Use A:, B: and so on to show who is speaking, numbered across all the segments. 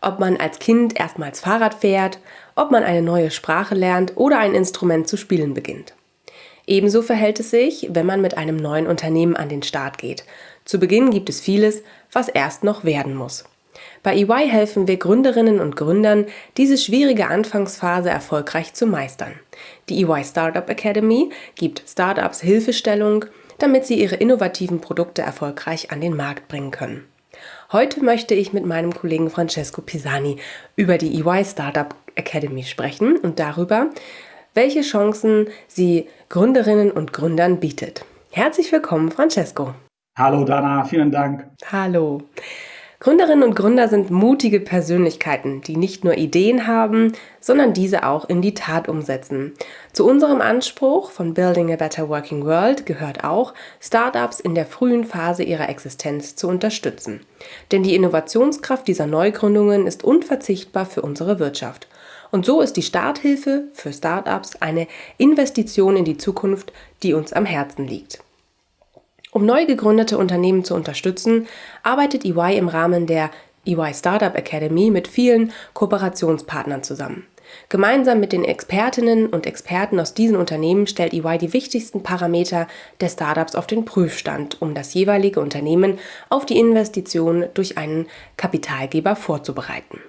A: Ob man als Kind erstmals Fahrrad fährt, ob man eine neue Sprache lernt oder ein Instrument zu spielen beginnt. Ebenso verhält es sich, wenn man mit einem neuen Unternehmen an den Start geht. Zu Beginn gibt es vieles, was erst noch werden muss. Bei EY helfen wir Gründerinnen und Gründern, diese schwierige Anfangsphase erfolgreich zu meistern. Die EY Startup Academy gibt Startups Hilfestellung, damit sie ihre innovativen Produkte erfolgreich an den Markt bringen können. Heute möchte ich mit meinem Kollegen Francesco Pisani über die EY Startup Academy sprechen und darüber, welche Chancen sie Gründerinnen und Gründern bietet. Herzlich willkommen, Francesco.
B: Hallo Dana, vielen Dank.
A: Hallo. Gründerinnen und Gründer sind mutige Persönlichkeiten, die nicht nur Ideen haben, sondern diese auch in die Tat umsetzen. Zu unserem Anspruch von Building a Better Working World gehört auch, Startups in der frühen Phase ihrer Existenz zu unterstützen. Denn die Innovationskraft dieser Neugründungen ist unverzichtbar für unsere Wirtschaft. Und so ist die Starthilfe für Startups eine Investition in die Zukunft, die uns am Herzen liegt. Um neu gegründete Unternehmen zu unterstützen, arbeitet EY im Rahmen der EY Startup Academy mit vielen Kooperationspartnern zusammen. Gemeinsam mit den Expertinnen und Experten aus diesen Unternehmen stellt EY die wichtigsten Parameter der Startups auf den Prüfstand, um das jeweilige Unternehmen auf die Investition durch einen Kapitalgeber vorzubereiten.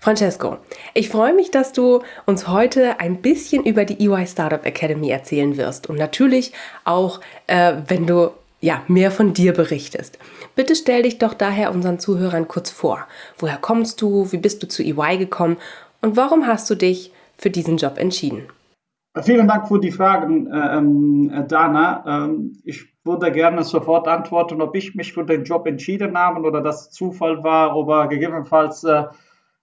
A: Francesco, ich freue mich, dass du uns heute ein bisschen über die EY Startup Academy erzählen wirst und natürlich auch, äh, wenn du ja, mehr von dir berichtest. Bitte stell dich doch daher unseren Zuhörern kurz vor. Woher kommst du? Wie bist du zu EY gekommen? Und warum hast du dich für diesen Job entschieden?
B: Vielen Dank für die Fragen, äh, ähm, Dana. Ähm, ich würde gerne sofort antworten, ob ich mich für den Job entschieden habe oder das Zufall war, oder gegebenenfalls äh,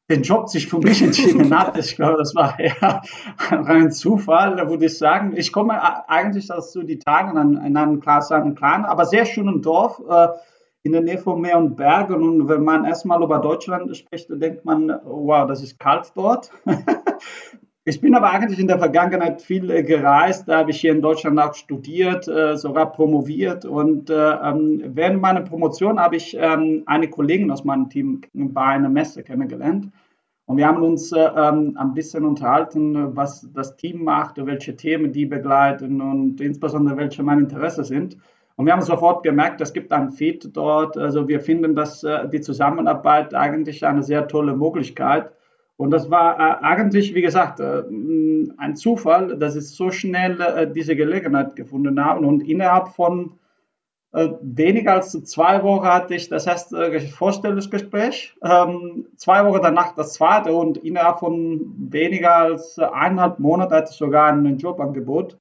B: den Job sich für mich entschieden hat. Ich glaube, das war eher ein Zufall, da würde ich sagen. Ich komme eigentlich aus so die Tage in, in einem kleinen, kleinen, aber sehr schönen Dorf äh, in der Nähe von Meer und Bergen. Und wenn man erstmal über Deutschland spricht, dann denkt man, wow, das ist kalt dort. Ich bin aber eigentlich in der Vergangenheit viel äh, gereist. Da habe ich hier in Deutschland auch studiert, äh, sogar promoviert. Und äh, ähm, während meiner Promotion habe ich ähm, eine Kollegin aus meinem Team bei einer Messe kennengelernt. Und wir haben uns ähm, ein bisschen unterhalten, was das Team macht, welche Themen die begleiten und insbesondere welche meine Interessen sind. Und wir haben sofort gemerkt, es gibt ein Feed dort. Also wir finden, dass die Zusammenarbeit eigentlich eine sehr tolle Möglichkeit ist und das war äh, eigentlich, wie gesagt, äh, ein Zufall, dass ich so schnell äh, diese Gelegenheit gefunden habe. Und innerhalb von äh, weniger als zwei Wochen hatte ich das erste Vorstellungsgespräch, ähm, zwei Wochen danach das zweite und innerhalb von weniger als eineinhalb Monaten hatte ich sogar ein Jobangebot.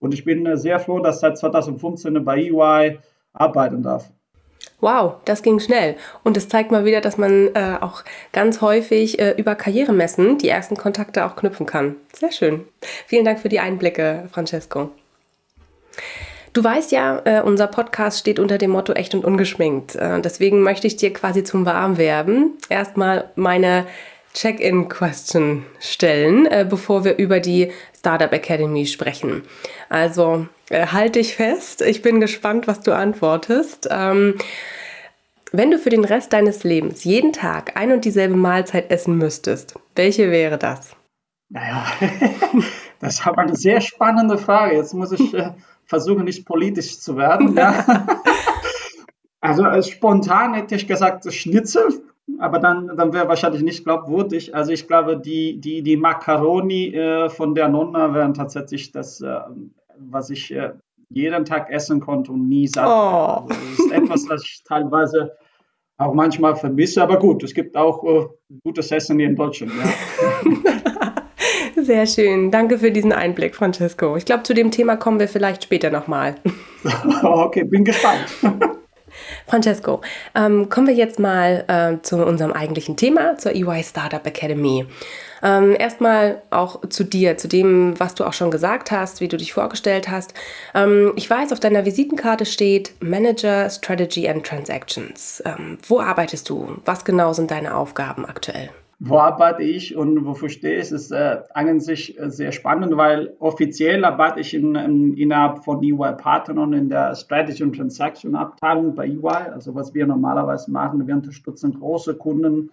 B: Und ich bin äh, sehr froh, dass ich seit 2015 bei EY arbeiten darf.
A: Wow, das ging schnell. Und es zeigt mal wieder, dass man äh, auch ganz häufig äh, über Karrieremessen die ersten Kontakte auch knüpfen kann. Sehr schön. Vielen Dank für die Einblicke, Francesco. Du weißt ja, äh, unser Podcast steht unter dem Motto echt und ungeschminkt. Äh, deswegen möchte ich dir quasi zum Warmwerben erstmal meine Check-in-Question stellen, äh, bevor wir über die Startup Academy sprechen. Also äh, halt dich fest. Ich bin gespannt, was du antwortest. Ähm, wenn du für den Rest deines Lebens jeden Tag ein und dieselbe Mahlzeit essen müsstest, welche wäre das?
B: Naja, das ist aber eine sehr spannende Frage. Jetzt muss ich äh, versuchen, nicht politisch zu werden. Ja. also äh, spontan hätte ich gesagt Schnitzel, aber dann, dann wäre wahrscheinlich nicht glaubwürdig. Also ich glaube, die, die, die Macaroni äh, von der Nonna wären tatsächlich das äh, was ich äh, jeden Tag essen konnte und nie satt. Oh. Also, das ist etwas, was ich teilweise auch manchmal vermisse. Aber gut, es gibt auch äh, gutes Essen hier in Deutschland. Ja.
A: Sehr schön. Danke für diesen Einblick, Francesco. Ich glaube, zu dem Thema kommen wir vielleicht später nochmal.
B: okay, bin gespannt.
A: Francesco, ähm, kommen wir jetzt mal äh, zu unserem eigentlichen Thema, zur EY Startup Academy. Ähm, erstmal auch zu dir, zu dem, was du auch schon gesagt hast, wie du dich vorgestellt hast. Ähm, ich weiß, auf deiner Visitenkarte steht Manager Strategy and Transactions. Ähm, wo arbeitest du? Was genau sind deine Aufgaben aktuell?
B: Wo arbeite ich und wofür stehe ich, ist äh, eigentlich äh, sehr spannend, weil offiziell arbeite ich in, in, innerhalb von EY Partnern in der Strategy und Transaction Abteilung bei EY. Also was wir normalerweise machen, wir unterstützen große Kunden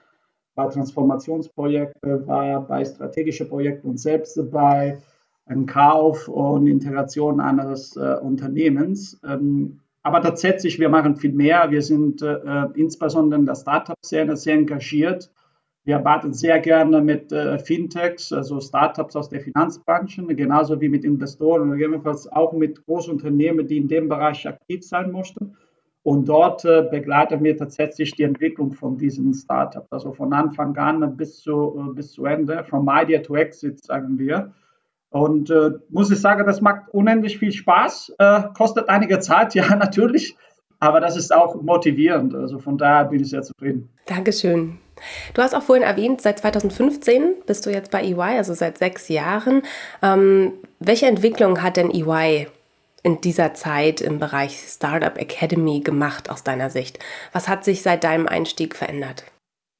B: bei Transformationsprojekten, war bei strategischen Projekten und selbst bei einem Kauf und Integration eines äh, Unternehmens. Ähm, aber tatsächlich, wir machen viel mehr. Wir sind äh, insbesondere in der Startup-Szene sehr engagiert. Wir arbeiten sehr gerne mit äh, Fintechs, also Startups aus der Finanzbranche, genauso wie mit Investoren und gegebenenfalls auch mit Großunternehmen, die in dem Bereich aktiv sein möchten. Und dort äh, begleiten wir tatsächlich die Entwicklung von diesen Startups, also von Anfang an bis zu, äh, bis zu Ende, from idea to exit, sagen wir. Und äh, muss ich sagen, das macht unendlich viel Spaß, äh, kostet einige Zeit, ja, natürlich, aber das ist auch motivierend. Also von daher bin ich sehr zufrieden.
A: Dankeschön. Du hast auch vorhin erwähnt, seit 2015 bist du jetzt bei EY, also seit sechs Jahren. Ähm, welche Entwicklung hat denn EY in dieser Zeit im Bereich Startup Academy gemacht aus deiner Sicht? Was hat sich seit deinem Einstieg verändert?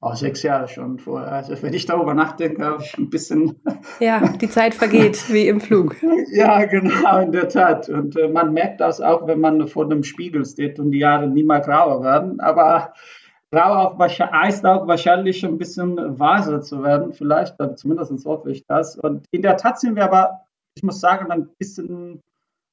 B: Oh, sechs Jahre schon vorher. Also wenn ich darüber nachdenke, ein bisschen.
A: Ja, die Zeit vergeht wie im Flug.
B: ja, genau, in der Tat. Und äh, man merkt das auch, wenn man vor dem Spiegel steht und die Jahre nie mal grauer werden. Aber grau auch heißt auch wahrscheinlich ein bisschen weiser zu werden, vielleicht, zumindest hoffe ich das. Und in der Tat sind wir aber, ich muss sagen, ein bisschen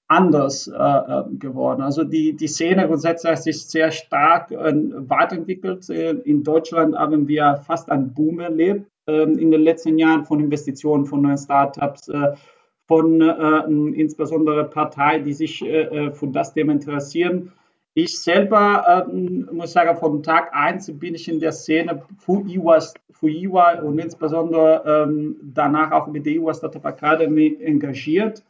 B: anders äh, äh, geworden. Also die, die Szene grundsätzlich hat sich sehr stark äh, weiterentwickelt. Äh, in Deutschland haben wir fast einen Boom erlebt äh, in den letzten Jahren von Investitionen, von neuen Startups, äh, von insbesondere Parteien, die sich für das Thema interessieren. Ich selber muss sagen, von Tag 1 bin ich in der Szene für EY und insbesondere ähm, danach auch mit der EY Startup Academy engagiert.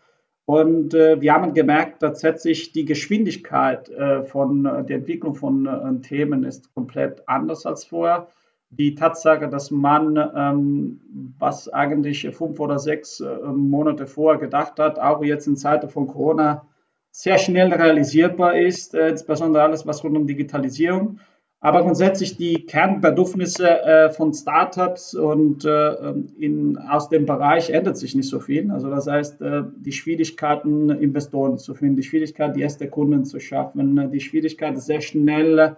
B: Und äh, wir haben gemerkt, tatsächlich die Geschwindigkeit äh, von äh, der Entwicklung von äh, Themen ist komplett anders als vorher. Die Tatsache, dass man, ähm, was eigentlich fünf oder sechs äh, Monate vorher gedacht hat, auch jetzt in Zeiten von Corona sehr schnell realisierbar ist, äh, insbesondere alles, was rund um Digitalisierung aber grundsätzlich die Kernbedürfnisse äh, von Startups und äh, in, aus dem Bereich ändert sich nicht so viel. Also das heißt, äh, die Schwierigkeiten, Investoren zu finden, die Schwierigkeit, die erste Kunden zu schaffen, die Schwierigkeit, sehr schnell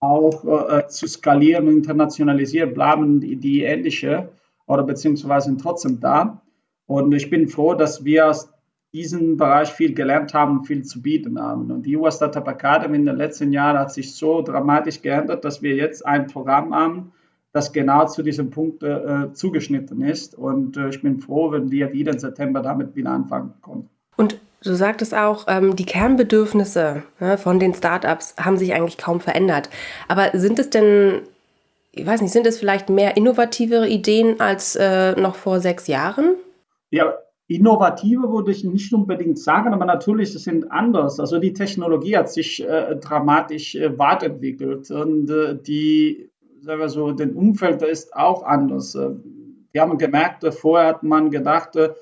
B: auch äh, zu skalieren und internationalisieren, bleiben die, die ähnliche oder beziehungsweise trotzdem da. Und ich bin froh, dass wir aus diesem Bereich viel gelernt haben, viel zu bieten haben. Und die US Startup Academy in den letzten Jahren hat sich so dramatisch geändert, dass wir jetzt ein Programm haben, das genau zu diesem Punkt äh, zugeschnitten ist. Und äh, ich bin froh, wenn wir wieder im September damit wieder anfangen können.
A: Und du sagtest auch, ähm, die Kernbedürfnisse ne, von den Startups haben sich eigentlich kaum verändert. Aber sind es denn, ich weiß nicht, sind es vielleicht mehr innovativere Ideen als äh, noch vor sechs Jahren?
B: Ja, Innovative würde ich nicht unbedingt sagen, aber natürlich sind anders. Also die Technologie hat sich äh, dramatisch äh, weiterentwickelt und äh, die, sagen wir so, den Umfeld ist auch anders. Äh, wir haben gemerkt, äh, vorher hat man gedacht, äh,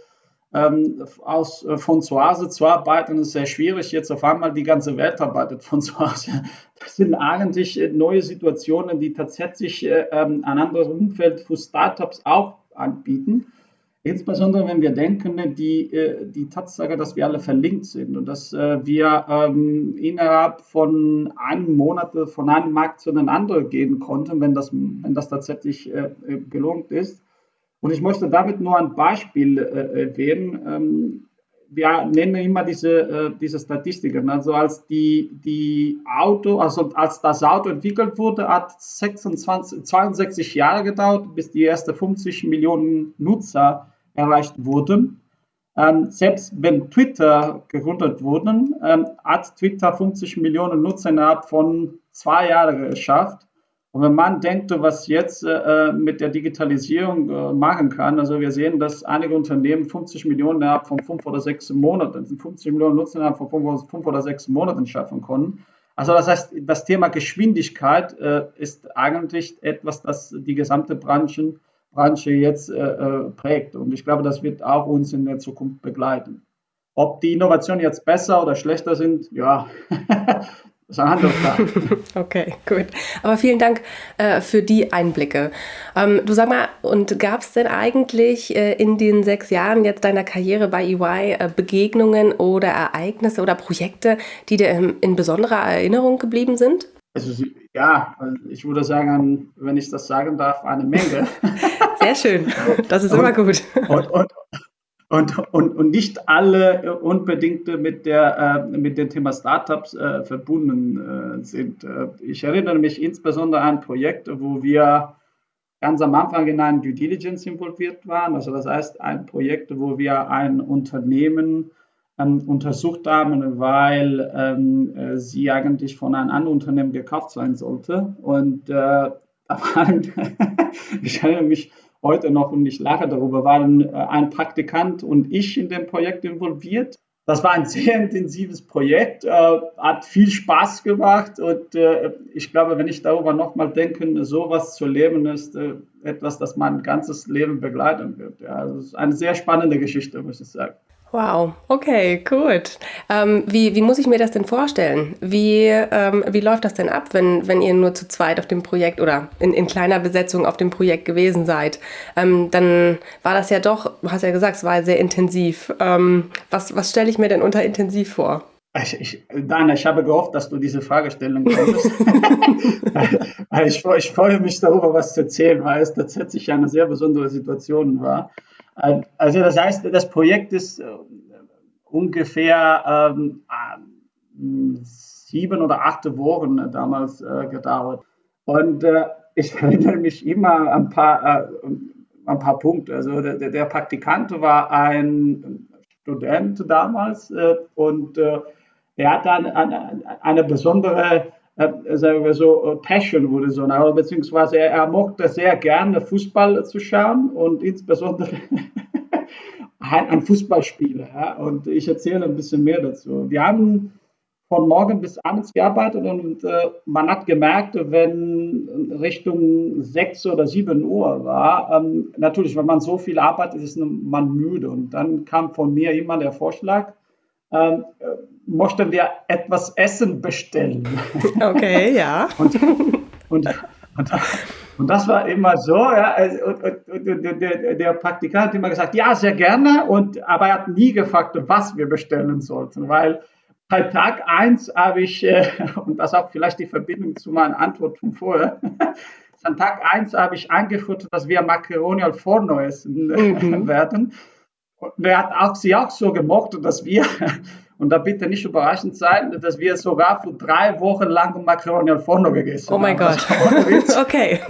B: ähm, aus, von zu Hause zu arbeiten ist sehr schwierig. Jetzt auf einmal die ganze Welt arbeitet von zu Hause. Das sind eigentlich neue Situationen, die tatsächlich ähm, ein anderes Umfeld für Startups auch anbieten. Insbesondere wenn wir denken, die, äh, die Tatsache, dass wir alle verlinkt sind und dass äh, wir ähm, innerhalb von einem Monat von einem Markt zu einem anderen gehen konnten, wenn das, wenn das tatsächlich äh, gelungen ist. Und ich möchte damit nur ein Beispiel erwähnen. Ähm, wir nennen immer diese, diese Statistiken. Also als die, die Auto, also als das Auto entwickelt wurde, hat 26, 62 Jahre gedauert, bis die ersten 50 Millionen Nutzer erreicht wurden. Ähm, selbst wenn Twitter gegründet wurde, ähm, hat Twitter 50 Millionen Nutzer innerhalb von zwei Jahren geschafft. Und wenn man denkt, was jetzt äh, mit der Digitalisierung äh, machen kann, also wir sehen, dass einige Unternehmen 50 Millionen innerhalb von fünf oder sechs Monaten, 50 Millionen Nutzer innerhalb von fünf, fünf oder sechs Monaten schaffen konnten. Also das heißt, das Thema Geschwindigkeit äh, ist eigentlich etwas, das die gesamte Branchen, Branche jetzt äh, äh prägt. Und ich glaube, das wird auch uns in der Zukunft begleiten. Ob die Innovationen jetzt besser oder schlechter sind, ja, Das ist eine Handlungsfrage.
A: okay, gut. Aber vielen Dank äh, für die Einblicke. Ähm, du sag mal, und gab es denn eigentlich äh, in den sechs Jahren jetzt deiner Karriere bei EY äh, Begegnungen oder Ereignisse oder Projekte, die dir in, in besonderer Erinnerung geblieben sind?
B: Also, ja, ich würde sagen, wenn ich das sagen darf, eine Menge.
A: Sehr schön. Das ist und, immer gut.
B: Und, und, und, und, und nicht alle unbedingt mit, der, äh, mit dem Thema Startups äh, verbunden äh, sind. Äh, ich erinnere mich insbesondere an Projekte, wo wir ganz am Anfang in einem Due Diligence involviert waren. Also das heißt, ein Projekt, wo wir ein Unternehmen ähm, untersucht haben, weil ähm, äh, sie eigentlich von einem anderen Unternehmen gekauft sein sollte. Und äh, ich erinnere mich, heute noch und ich lache darüber, waren äh, ein Praktikant und ich in dem Projekt involviert. Das war ein sehr intensives Projekt, äh, hat viel Spaß gemacht und äh, ich glaube, wenn ich darüber nochmal denke, sowas zu leben ist äh, etwas, das mein ganzes Leben begleiten wird. Ja, also es ist eine sehr spannende Geschichte, muss ich sagen.
A: Wow, okay, gut. Ähm, wie, wie muss ich mir das denn vorstellen? Wie, ähm, wie läuft das denn ab, wenn, wenn ihr nur zu zweit auf dem Projekt oder in, in kleiner Besetzung auf dem Projekt gewesen seid? Ähm, dann war das ja doch, du hast ja gesagt, es war sehr intensiv. Ähm, was was stelle ich mir denn unter intensiv vor?
B: Ich, ich, Dana, ich habe gehofft, dass du diese Frage stellen konntest. ich, ich freue mich darüber, was zu erzählen, weil es tatsächlich eine sehr besondere Situation war. Also das heißt, das Projekt ist äh, ungefähr ähm, äh, sieben oder acht Wochen damals äh, gedauert. Und äh, ich erinnere mich immer an ein paar, äh, ein paar Punkte. Also der, der, Praktikant war ein Student damals äh, und er hat dann eine, eine besondere äh, sagen wir so, äh, Passion wurde so, oder beziehungsweise er, er mochte sehr gerne Fußball zu schauen und insbesondere ein Fußballspieler. Ja? Und ich erzähle ein bisschen mehr dazu. Wir haben von morgen bis abends gearbeitet und äh, man hat gemerkt, wenn Richtung 6 oder 7 Uhr war, ähm, natürlich, wenn man so viel arbeitet, ist man müde. Und dann kam von mir immer der Vorschlag, ähm, möchten wir etwas Essen bestellen.
A: Okay, ja.
B: und, und, und, und, das war immer so, ja, also, und, und, der, der, Praktikant hat immer gesagt, ja, sehr gerne, und, aber er hat nie gefragt, was wir bestellen sollten, weil bei Tag 1 habe ich, äh, und das auch vielleicht die Verbindung zu meiner Antwort von vorher, an Tag 1 habe ich angeführt, dass wir Macaroni al Forno essen mhm. werden. Und er hat auch, sie auch so gemocht, dass wir, und da bitte nicht überraschend sein, dass wir sogar für drei Wochen lang Macaroni al Forno gegessen
A: haben. Oh mein Gott. Also, okay.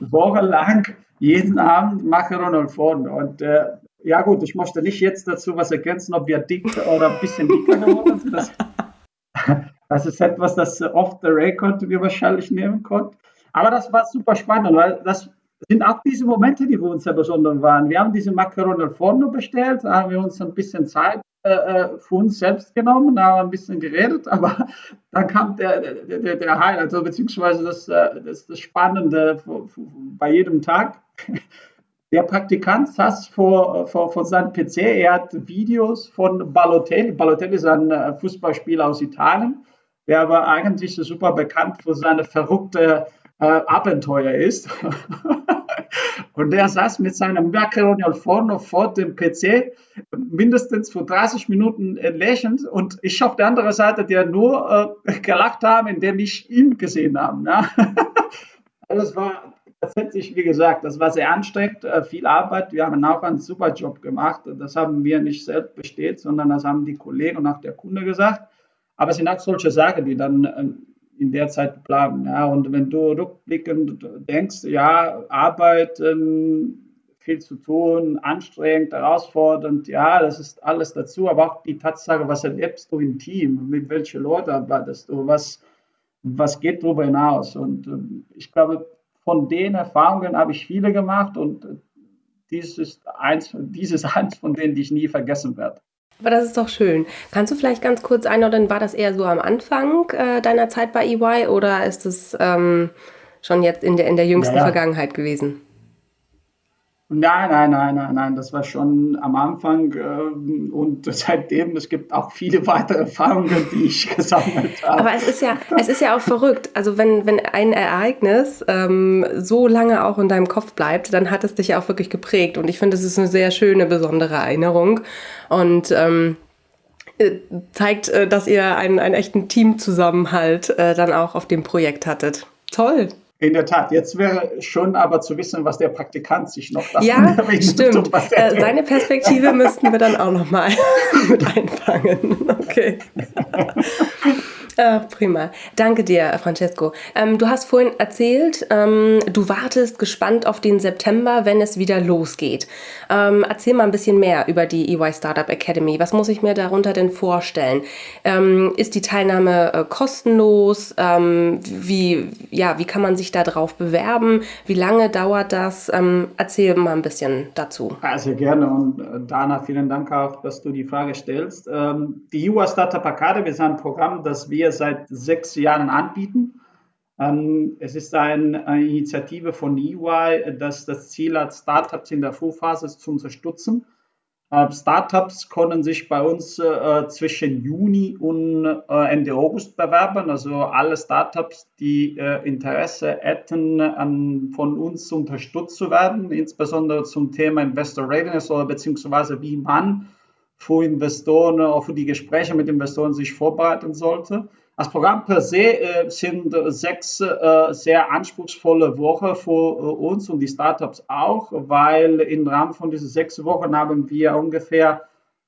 B: Wochenlang jeden Abend Macaroni al Forno. Und äh, ja gut, ich möchte nicht jetzt dazu was ergänzen, ob wir dick oder ein bisschen dicker geworden sind. Das, das ist etwas, das off the record wir wahrscheinlich nehmen konnten. Aber das war super spannend, weil das sind auch diese Momente, die für uns sehr besonders waren. Wir haben diese Macaroni Forno bestellt, haben wir uns ein bisschen Zeit äh, äh für uns selbst genommen, haben ein bisschen geredet, aber dann kam der, der, der Highlight, also beziehungsweise das, äh, das, das Spannende bei jedem Tag. Der Praktikant saß vor, vor, vor seinem PC, er hat Videos von Balotelli. Balotelli ist ein äh, Fußballspieler aus Italien, der aber eigentlich super bekannt für seine verrückte äh, Abenteuer ist. Und der saß mit seinem Macaroni al Forno vor dem PC, mindestens für 30 Minuten lächelnd. Und ich auf der anderen Seite, der nur äh, gelacht haben, indem ich ihn gesehen habe. Ja. das war tatsächlich, wie gesagt, das war sehr anstrengend, äh, viel Arbeit. Wir haben auch einen super Job gemacht. Das haben wir nicht selbst bestätigt, sondern das haben die Kollegen und auch der Kunde gesagt. Aber es sind auch solche Sachen, die dann ähm, in der Zeit planen. Ja. Und wenn du rückblickend denkst, ja, Arbeit, ähm, viel zu tun, anstrengend, herausfordernd, ja, das ist alles dazu, aber auch die Tatsache, was erlebst du im Team, mit welchen Leuten arbeitest du, was, was geht darüber hinaus. Und ähm, ich glaube, von den Erfahrungen habe ich viele gemacht und dies ist eins, dieses eins von denen, die ich nie vergessen werde.
A: Aber das ist doch schön. Kannst du vielleicht ganz kurz einordnen, war das eher so am Anfang äh, deiner Zeit bei EY oder ist es ähm, schon jetzt in der, in der jüngsten ja, ja. Vergangenheit gewesen?
B: Nein, nein, nein, nein, nein, das war schon am Anfang äh, und seitdem, es gibt auch viele weitere Erfahrungen, die ich gesammelt habe.
A: Aber es ist ja, es ist ja auch verrückt. Also wenn, wenn ein Ereignis ähm, so lange auch in deinem Kopf bleibt, dann hat es dich ja auch wirklich geprägt. Und ich finde, es ist eine sehr schöne, besondere Erinnerung. Und ähm, äh, zeigt, äh, dass ihr einen, einen echten Teamzusammenhalt äh, dann auch auf dem Projekt hattet. Toll.
B: In der Tat, jetzt wäre schon aber zu wissen, was der Praktikant sich noch
A: davon Ja, stimmt. Äh, seine Perspektive müssten wir dann auch nochmal mit einfangen. Okay. Äh, prima. Danke dir, Francesco. Ähm, du hast vorhin erzählt, ähm, du wartest gespannt auf den September, wenn es wieder losgeht. Ähm, erzähl mal ein bisschen mehr über die EY Startup Academy. Was muss ich mir darunter denn vorstellen? Ähm, ist die Teilnahme äh, kostenlos? Ähm, wie, ja, wie kann man sich darauf bewerben? Wie lange dauert das? Ähm, erzähl mal ein bisschen dazu.
B: Sehr gerne. Und äh, Dana, vielen Dank auch, dass du die Frage stellst. die EY Startup Academy ist ein Programm, das wir wir seit sechs Jahren anbieten. Ähm, es ist eine Initiative von EY, das das Ziel hat, Startups in der Vorphase zu unterstützen. Äh, Startups können sich bei uns äh, zwischen Juni und äh, Ende August bewerben. Also alle Startups, die Interesse hätten, von uns unterstützt zu werden, insbesondere zum Thema Investor Readiness oder beziehungsweise wie man für Investoren, für die Gespräche mit Investoren sich vorbereiten sollte. Das Programm per se äh, sind sechs äh, sehr anspruchsvolle Wochen für äh, uns und die Startups auch, weil im Rahmen von diesen sechs Wochen haben wir ungefähr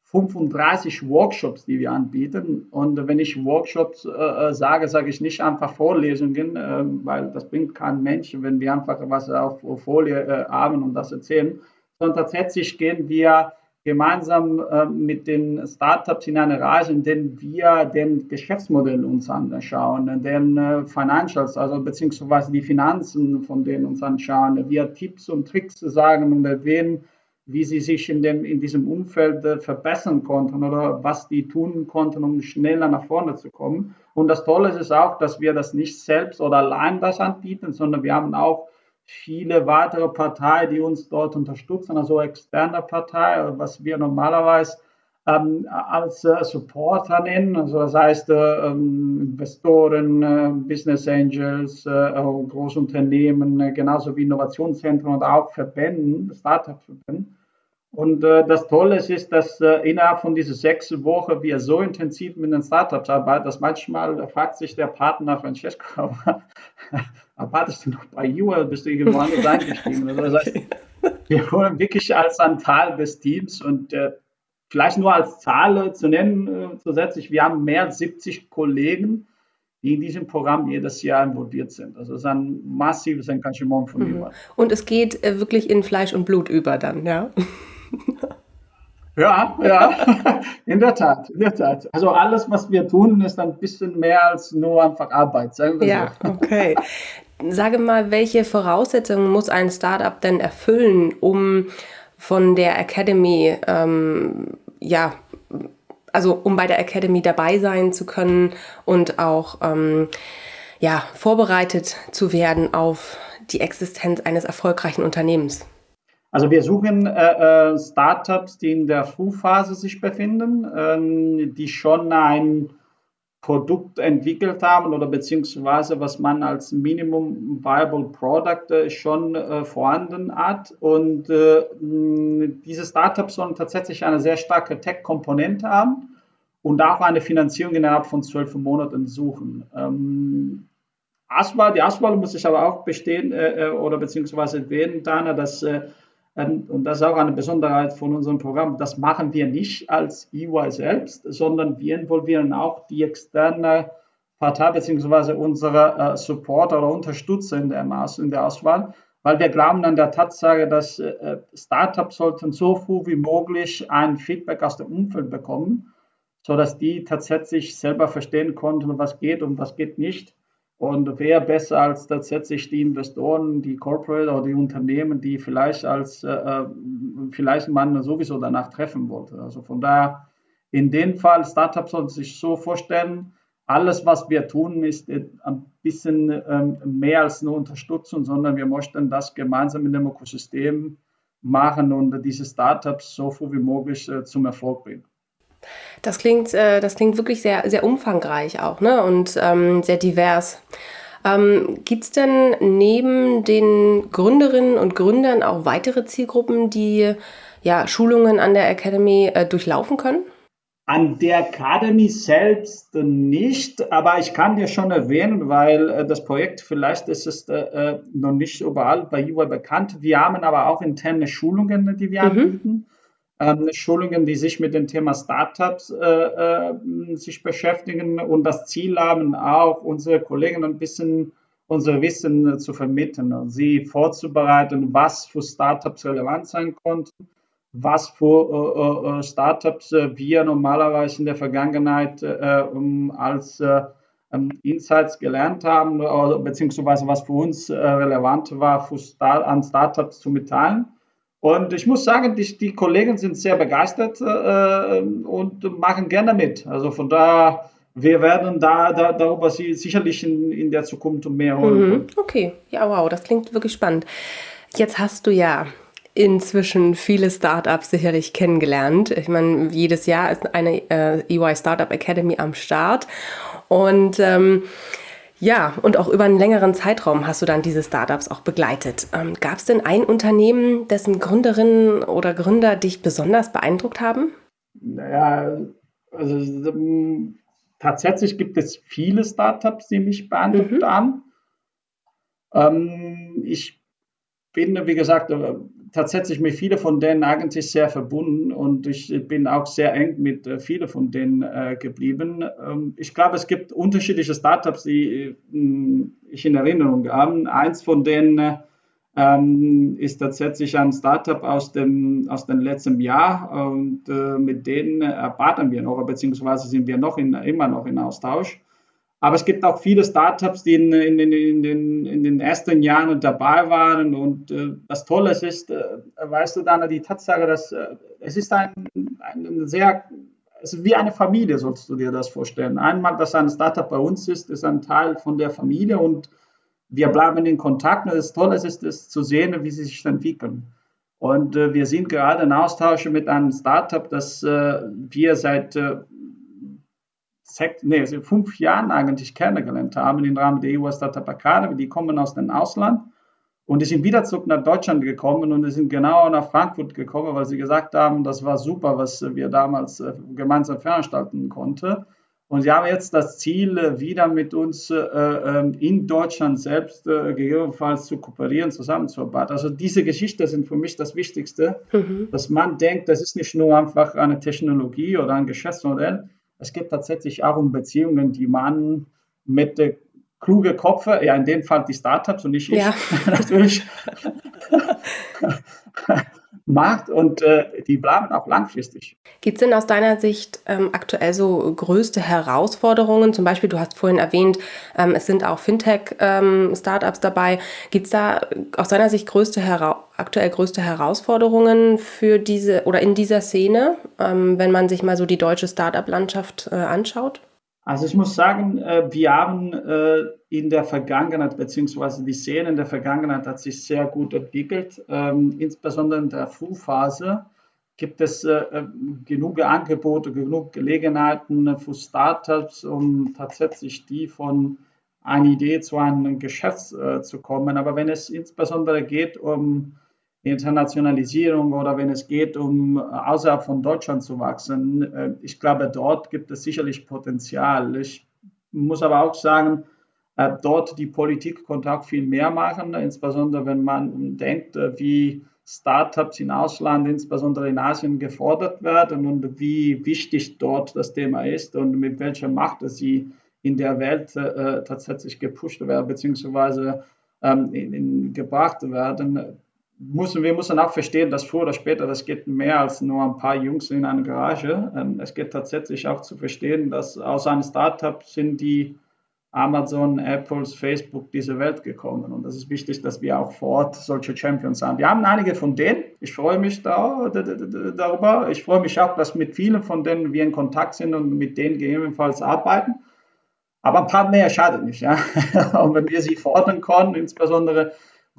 B: 35 Workshops, die wir anbieten. Und wenn ich Workshops äh, äh, sage, sage ich nicht einfach Vorlesungen, äh, weil das bringt kein Mensch, wenn wir einfach was auf Folie haben und das erzählen, sondern tatsächlich gehen wir gemeinsam äh, mit den Startups in eine Reise, in der wir den Geschäftsmodell uns anschauen, den äh, Financials, also beziehungsweise die Finanzen von denen uns anschauen, wir Tipps und Tricks sagen und erwähnen, wie sie sich in, dem, in diesem Umfeld äh, verbessern konnten oder was die tun konnten, um schneller nach vorne zu kommen. Und das Tolle ist auch, dass wir das nicht selbst oder allein das anbieten, sondern wir haben auch viele weitere Parteien, die uns dort unterstützen, also externe Partei, was wir normalerweise ähm, als äh, Supporter nennen, also das heißt äh, ähm, Investoren, äh, Business Angels, äh, Großunternehmen, äh, genauso wie Innovationszentren und auch Verbänden, Startup-Verbänden. Und äh, das Tolle ist, dass innerhalb von diesen sechs Wochen wir so intensiv mit den Startups arbeiten, dass manchmal fragt sich der Partner Francesco, arbeitest du noch bei You oder bist du irgendwo anders eingestiegen? Also das heißt, wir wollen wirklich als ein Teil des Teams und äh, vielleicht nur als Zahl zu nennen äh, zusätzlich, wir haben mehr als 70 Kollegen, die in diesem Programm jedes Jahr involviert sind. Also es ist ein massives Engagement von mhm.
A: Und es geht äh, wirklich in Fleisch und Blut über dann, ja?
B: Ja, ja, in der Tat, in der Tat. Also alles, was wir tun, ist ein bisschen mehr als nur einfach Arbeit.
A: Sagen wir ja, so. okay. Sage mal, welche Voraussetzungen muss ein Startup denn erfüllen, um von der Academy, ähm, ja, also um bei der Academy dabei sein zu können und auch ähm, ja, vorbereitet zu werden auf die Existenz eines erfolgreichen Unternehmens?
B: Also wir suchen äh, äh Startups, die in der Frühphase sich befinden, äh, die schon ein Produkt entwickelt haben oder beziehungsweise was man als Minimum Viable Product äh, schon äh, vorhanden hat. Und äh, diese Startups sollen tatsächlich eine sehr starke Tech-Komponente haben und auch eine Finanzierung innerhalb von zwölf Monaten suchen. Ähm, Auswahl, die Auswahl muss ich aber auch bestehen äh, äh, oder beziehungsweise erwähnen, Dana, dass äh, und das ist auch eine Besonderheit von unserem Programm. Das machen wir nicht als EY selbst, sondern wir involvieren auch die externe Partei bzw. unsere äh, Supporter oder Unterstützer in der, Maß, in der Auswahl, weil wir glauben an der Tatsache, dass äh, Startups sollten so früh wie möglich ein Feedback aus dem Umfeld bekommen, sodass die tatsächlich selber verstehen konnten, was geht und was geht nicht und wer besser als tatsächlich die Investoren, die Corporate oder die Unternehmen, die vielleicht als äh, äh, vielleicht man sowieso danach treffen wollte. Also von daher in dem Fall, Startups sollen sich so vorstellen, alles, was wir tun, ist ein bisschen ähm, mehr als nur Unterstützung, sondern wir möchten das gemeinsam in dem Ökosystem machen und diese Startups so früh wie möglich äh, zum Erfolg bringen.
A: Das klingt, äh, das klingt wirklich sehr, sehr umfangreich auch ne? und ähm, sehr divers. Ähm, Gibt es denn neben den Gründerinnen und Gründern auch weitere Zielgruppen, die ja, Schulungen an der Academy äh, durchlaufen können?
B: An der Academy selbst nicht, aber ich kann dir schon erwähnen, weil äh, das Projekt, vielleicht ist es äh, äh noch nicht überall bei UI bekannt. Wir haben aber auch interne Schulungen, die wir mhm. anbieten. Ähm, Schulungen, die sich mit dem Thema Startups äh, äh, sich beschäftigen und das Ziel haben, auch unsere Kollegen ein bisschen unser Wissen zu vermitteln und sie vorzubereiten, was für Startups relevant sein konnten was für äh, äh, Startups äh, wir normalerweise in der Vergangenheit äh, als äh, ähm, Insights gelernt haben, beziehungsweise was für uns äh, relevant war, an Startups zu mitteilen. Und ich muss sagen, die, die Kollegen sind sehr begeistert und machen gerne mit. Also von daher, wir werden da, da darüber sicherlich in, in der Zukunft mehr holen.
A: Mhm. Okay, ja, wow, das klingt wirklich spannend. Jetzt hast du ja inzwischen viele Startups sicherlich kennengelernt. Ich meine, jedes Jahr ist eine äh, EY Startup Academy am Start. Und ähm, ja, und auch über einen längeren Zeitraum hast du dann diese Startups auch begleitet. Ähm, Gab es denn ein Unternehmen, dessen Gründerinnen oder Gründer dich besonders beeindruckt haben?
B: Naja, also ähm, tatsächlich gibt es viele Startups, die mich beeindruckt mhm. haben. Ähm, ich bin, wie gesagt, äh, tatsächlich mit vielen von denen eigentlich sehr verbunden und ich bin auch sehr eng mit äh, vielen von denen äh, geblieben. Ähm, ich glaube, es gibt unterschiedliche Startups, die äh, ich in Erinnerung habe. Eins von denen ähm, ist tatsächlich ein Startup aus dem, aus dem letzten Jahr und äh, mit denen erwarten wir noch, beziehungsweise sind wir noch in, immer noch in Austausch. Aber es gibt auch viele Startups, die in, in, in, den, in den ersten Jahren dabei waren. Und äh, das Tolle ist, äh, weißt du, Dana, die Tatsache, dass äh, es ist ein, ein sehr, es ist wie eine Familie, sollst du dir das vorstellen. Einmal, dass ein Startup bei uns ist, ist ein Teil von der Familie und wir bleiben in Kontakt. Und das Tolle ist, es zu sehen, wie sie sich entwickeln. Und äh, wir sind gerade in Austausch mit einem Startup, das äh, wir seit äh, sechs, nee, fünf Jahren eigentlich kennengelernt haben im Rahmen der EU Startup Academy. Die kommen aus dem Ausland und die sind wieder zurück nach Deutschland gekommen und die sind genau nach Frankfurt gekommen, weil sie gesagt haben, das war super, was wir damals äh, gemeinsam veranstalten konnten. Und sie haben jetzt das Ziel, äh, wieder mit uns äh, ähm, in Deutschland selbst gegebenenfalls zu kooperieren, zusammenzuarbeiten. Also diese Geschichte sind für mich das Wichtigste, mhm. dass man denkt, das ist nicht nur einfach eine Technologie oder ein Geschäftsmodell, es geht tatsächlich auch um Beziehungen, die man mit äh, kluge Köpfe, ja in dem Fall die Startups und nicht ja. ich natürlich, macht und äh, die bleiben auch langfristig.
A: Gibt es denn aus deiner Sicht ähm, aktuell so größte Herausforderungen? Zum Beispiel, du hast vorhin erwähnt, ähm, es sind auch Fintech-Startups ähm, dabei. Gibt es da aus deiner Sicht größte aktuell größte Herausforderungen für diese oder in dieser Szene, ähm, wenn man sich mal so die deutsche Startup-Landschaft äh, anschaut?
B: Also ich muss sagen, äh, wir haben äh, in der Vergangenheit, beziehungsweise die Szene in der Vergangenheit hat sich sehr gut entwickelt. Ähm, insbesondere in der Frühphase gibt es äh, genug Angebote, genug Gelegenheiten für Startups, um tatsächlich die von einer Idee zu einem Geschäft zu kommen. Aber wenn es insbesondere geht um Internationalisierung oder wenn es geht, um außerhalb von Deutschland zu wachsen. Äh, ich glaube, dort gibt es sicherlich Potenzial. Ich muss aber auch sagen, äh, dort die Politik konnte auch viel mehr machen, insbesondere wenn man denkt, äh, wie Startups im Ausland, insbesondere in Asien, gefordert werden und wie wichtig dort das Thema ist und mit welcher Macht sie in der Welt äh, tatsächlich gepusht werden, beziehungsweise ähm, in, in, gebracht werden müssen, wir müssen auch verstehen, dass früher oder später, das geht mehr als nur ein paar Jungs in einer Garage. Ähm, es geht tatsächlich auch zu verstehen, dass aus einem Startup sind die Amazon, Apples, Facebook diese Welt gekommen. Und das ist wichtig, dass wir auch vor Ort solche Champions haben. Wir haben einige von denen, Ich freue mich da, darüber. Ich freue mich auch, dass mit vielen von denen wir in Kontakt sind und mit denen gegebenenfalls arbeiten. Aber ein paar mehr schadet nicht. Ja? Und wenn wir sie fordern können, insbesondere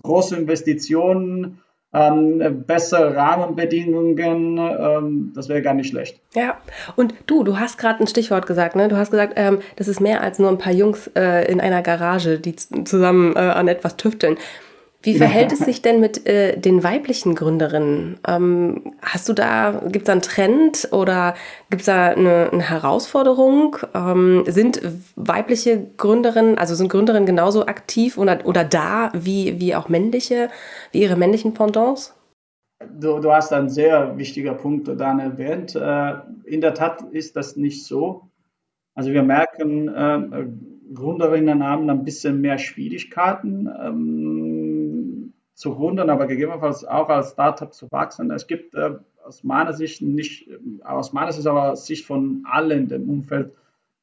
B: große Investitionen, ähm, bessere Rahmenbedingungen, ähm, das wäre gar nicht schlecht.
A: Ja, und du, du hast gerade ein Stichwort gesagt, ne? Du hast gesagt, ähm, das ist mehr als nur ein paar Jungs äh, in einer Garage, die zusammen äh, an etwas tüfteln. Wie verhält es sich denn mit äh, den weiblichen Gründerinnen? Ähm, hast du da, gibt es da einen Trend oder gibt es da eine, eine Herausforderung? Ähm, sind weibliche Gründerinnen, also sind Gründerinnen genauso aktiv oder, oder da wie, wie auch männliche, wie ihre männlichen Pendants?
B: Du, du hast einen sehr wichtigen Punkt dann erwähnt. Äh, in der Tat ist das nicht so. Also wir merken, äh, Gründerinnen haben ein bisschen mehr Schwierigkeiten. Ähm, zu gründen, aber gegebenenfalls auch als Startup zu wachsen. Es gibt äh, aus meiner Sicht nicht, aus meiner Sicht aber Sicht von allen im Umfeld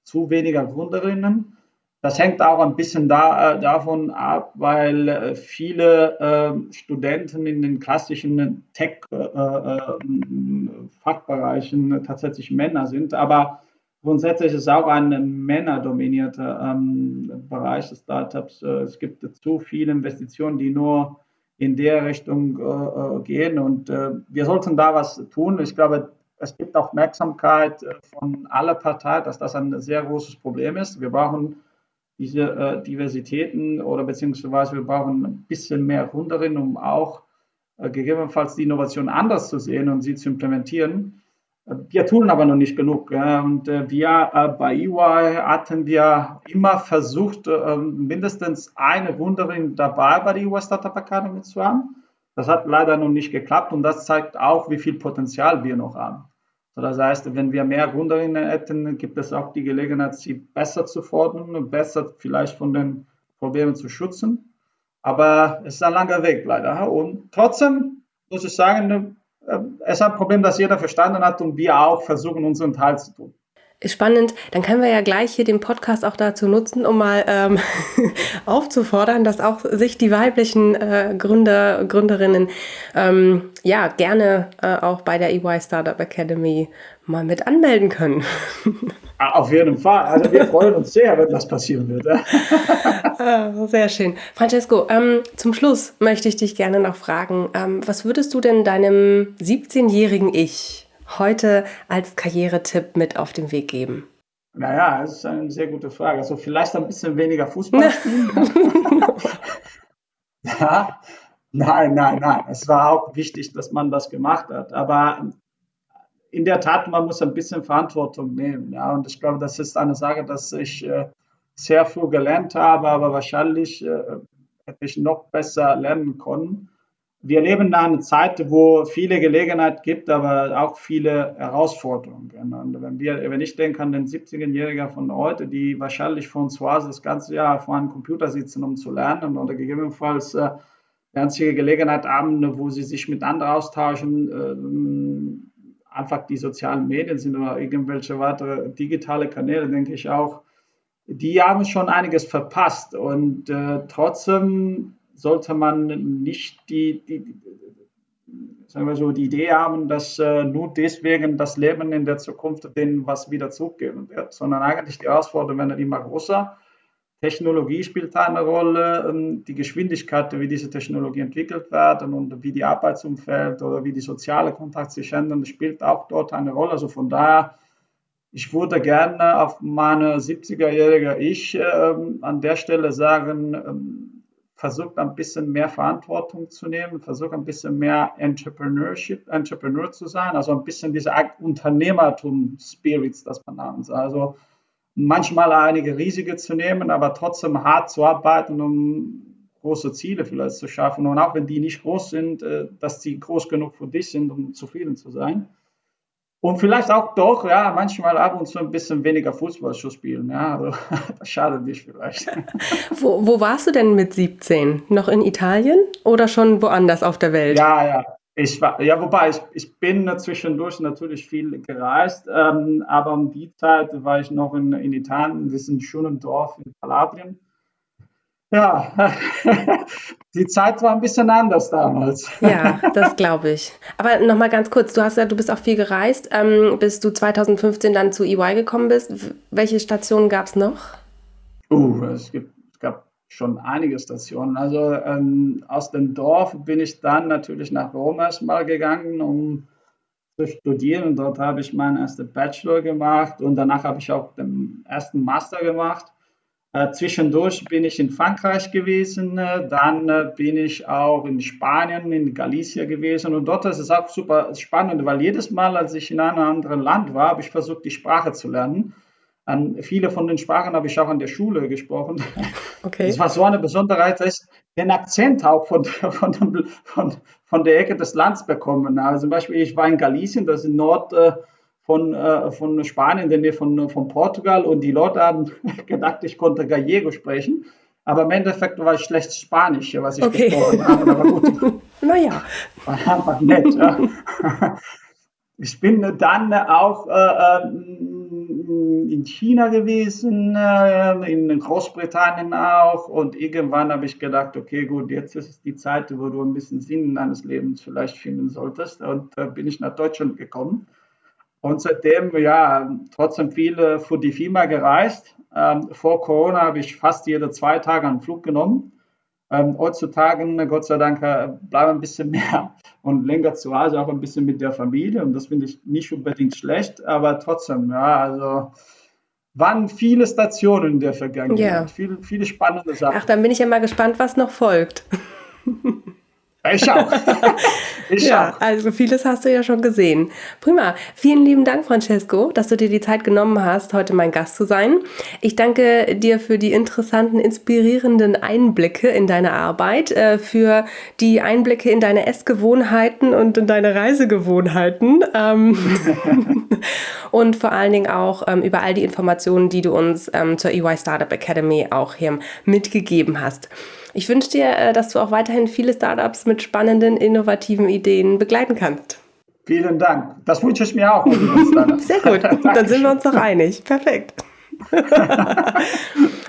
B: zu weniger Gründerinnen. Das hängt auch ein bisschen da, äh, davon ab, weil äh, viele äh, Studenten in den klassischen Tech-Fachbereichen äh, äh, tatsächlich Männer sind. Aber grundsätzlich ist es auch ein männerdominierter ähm, Bereich des Startups. es gibt zu viele Investitionen, die nur in der Richtung äh, äh, gehen. Und äh, wir sollten da was tun. Ich glaube, es gibt Aufmerksamkeit äh, von aller Parteien, dass das ein sehr großes Problem ist. Wir brauchen diese äh, Diversitäten oder beziehungsweise wir brauchen ein bisschen mehr Gründerinnen, um auch äh, gegebenenfalls die Innovation anders zu sehen und sie zu implementieren. Wir tun aber noch nicht genug. Und äh, wir äh, bei EY hatten wir immer versucht, ähm, mindestens eine Gründerin dabei bei der EY Startup Academy zu haben. Das hat leider noch nicht geklappt und das zeigt auch, wie viel Potenzial wir noch haben. das heißt, wenn wir mehr Gründerinnen hätten, gibt es auch die Gelegenheit, sie besser zu fordern, besser vielleicht von den Problemen zu schützen. Aber es ist ein langer Weg leider. Und trotzdem muss ich sagen, ähm, es ist ein Problem, das jeder verstanden hat und wir auch versuchen, unseren Teil zu tun.
A: Ist spannend. Dann können wir ja gleich hier den Podcast auch dazu nutzen, um mal ähm, aufzufordern, dass auch sich die weiblichen äh, Gründer, Gründerinnen ähm, ja gerne äh, auch bei der EY Startup Academy mal mit anmelden können.
B: Ah, auf jeden Fall. Also wir freuen uns sehr, wenn das passieren wird.
A: Ah, sehr schön. Francesco, ähm, zum Schluss möchte ich dich gerne noch fragen, ähm, was würdest du denn deinem 17-jährigen Ich heute als Karrieretipp mit auf den Weg geben?
B: Naja, das ist eine sehr gute Frage. Also vielleicht ein bisschen weniger Fußball spielen. ja, nein, nein, nein. Es war auch wichtig, dass man das gemacht hat. Aber in der Tat, man muss ein bisschen Verantwortung nehmen. Ja, und ich glaube, das ist eine Sache, dass ich äh, sehr früh gelernt habe, aber wahrscheinlich äh, hätte ich noch besser lernen können. Wir leben in einer Zeit, wo viele Gelegenheit gibt, aber auch viele Herausforderungen. Und wenn, wir, wenn ich denke an den 17-Jährigen von heute, die wahrscheinlich von zu Hause das ganze Jahr vor einem Computer sitzen, um zu lernen oder gegebenenfalls äh, einzige Gelegenheit haben, wo sie sich mit anderen austauschen, äh, einfach die sozialen Medien sind oder irgendwelche weitere digitale Kanäle, denke ich auch, die haben schon einiges verpasst. Und äh, trotzdem sollte man nicht die, die, sagen wir so, die Idee haben, dass äh, nur deswegen das Leben in der Zukunft denen was wieder zurückgeben wird, sondern eigentlich die Herausforderungen werden immer größer Technologie spielt da eine Rolle, ähm, die Geschwindigkeit, wie diese Technologie entwickelt werden und wie die Arbeitsumfeld oder wie die soziale Kontakt sich ändern, spielt auch dort eine Rolle. Also von daher, ich würde gerne auf meine 70er-jährige Ich ähm, an der Stelle sagen, ähm, versucht ein bisschen mehr Verantwortung zu nehmen, versucht ein bisschen mehr Entrepreneurship, Entrepreneur zu sein, also ein bisschen diese Unternehmertum-Spirits, das man haben. Also manchmal einige Risiken zu nehmen, aber trotzdem hart zu arbeiten, um große Ziele vielleicht zu schaffen. Und auch wenn die nicht groß sind, äh, dass die groß genug für dich sind, um zufrieden zu sein. Und vielleicht auch doch, ja, manchmal ab und zu ein bisschen weniger Fußball zu spielen. Ja, also, das schadet nicht vielleicht.
A: Wo, wo warst du denn mit 17? Noch in Italien oder schon woanders auf der Welt?
B: Ja, ja. Ich war, ja, wobei ich, ich bin zwischendurch natürlich viel gereist, ähm, aber um die Zeit war ich noch in, in Italien, das ist ein schönes Dorf in Kalabrien. Ja, die Zeit war ein bisschen anders damals.
A: Ja, das glaube ich. Aber nochmal ganz kurz, du hast ja, du bist auch viel gereist, ähm, bis du 2015 dann zu EY gekommen bist. Welche Stationen gab es noch?
B: Uh, es, gibt, schon einige Stationen. Also ähm, aus dem Dorf bin ich dann natürlich nach Rom erstmal gegangen, um zu studieren. Dort habe ich meinen ersten Bachelor gemacht und danach habe ich auch den ersten Master gemacht. Äh, zwischendurch bin ich in Frankreich gewesen, äh, dann äh, bin ich auch in Spanien, in Galicia gewesen und dort ist es auch super spannend, weil jedes Mal, als ich in einem anderen Land war, habe ich versucht, die Sprache zu lernen. Ähm, viele von den Sprachen habe ich auch an der Schule gesprochen. Okay. Das war so eine Besonderheit, dass ich den Akzent auch von, von, von, von der Ecke des Landes bekommen. Also zum Beispiel, ich war in Galicien, das ist in Nord von, äh, von Spanien, in der Nähe von, von Portugal. Und die Leute haben gedacht, ich konnte Gallego sprechen. Aber im Endeffekt war ich schlecht Spanisch, was ich okay. gesprochen habe. Aber gut. naja. War einfach nett. Ja. Ich bin dann auch äh, in China gewesen, äh, in Großbritannien auch. Und irgendwann habe ich gedacht, okay, gut, jetzt ist es die Zeit, wo du ein bisschen Sinn in deines Lebens vielleicht finden solltest. Und äh, bin ich nach Deutschland gekommen. Und seitdem, ja, trotzdem viel für die Firma gereist. Ähm, vor Corona habe ich fast jede zwei Tage einen Flug genommen. Ähm, heutzutage, Gott sei Dank, äh, bleibe ein bisschen mehr und länger zu Hause, auch ein bisschen mit der Familie. Und das finde ich nicht unbedingt schlecht, aber trotzdem, ja, also waren viele Stationen in der Vergangenheit, ja. viele, viele spannende Sachen.
A: Ach, dann bin ich ja mal gespannt, was noch folgt.
B: Ich auch.
A: Ich ja, auch. also vieles hast du ja schon gesehen. Prima. Vielen lieben Dank, Francesco, dass du dir die Zeit genommen hast, heute mein Gast zu sein. Ich danke dir für die interessanten, inspirierenden Einblicke in deine Arbeit, äh, für die Einblicke in deine Essgewohnheiten und in deine Reisegewohnheiten ähm, und vor allen Dingen auch ähm, über all die Informationen, die du uns ähm, zur EY Startup Academy auch hier mitgegeben hast. Ich wünsche dir, äh, dass du auch weiterhin viele Startups mit spannenden, innovativen Ideen begleiten kannst.
B: Vielen Dank. Das wünsche ich mir auch.
A: Sehr gut. Dann sind wir uns doch einig. Perfekt.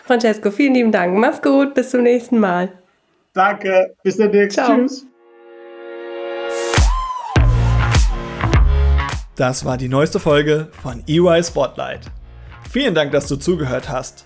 A: Francesco, vielen lieben Dank. Mach's gut. Bis zum nächsten Mal.
B: Danke. Bis demnächst. Ciao. Tschüss.
C: Das war die neueste Folge von EY Spotlight. Vielen Dank, dass du zugehört hast.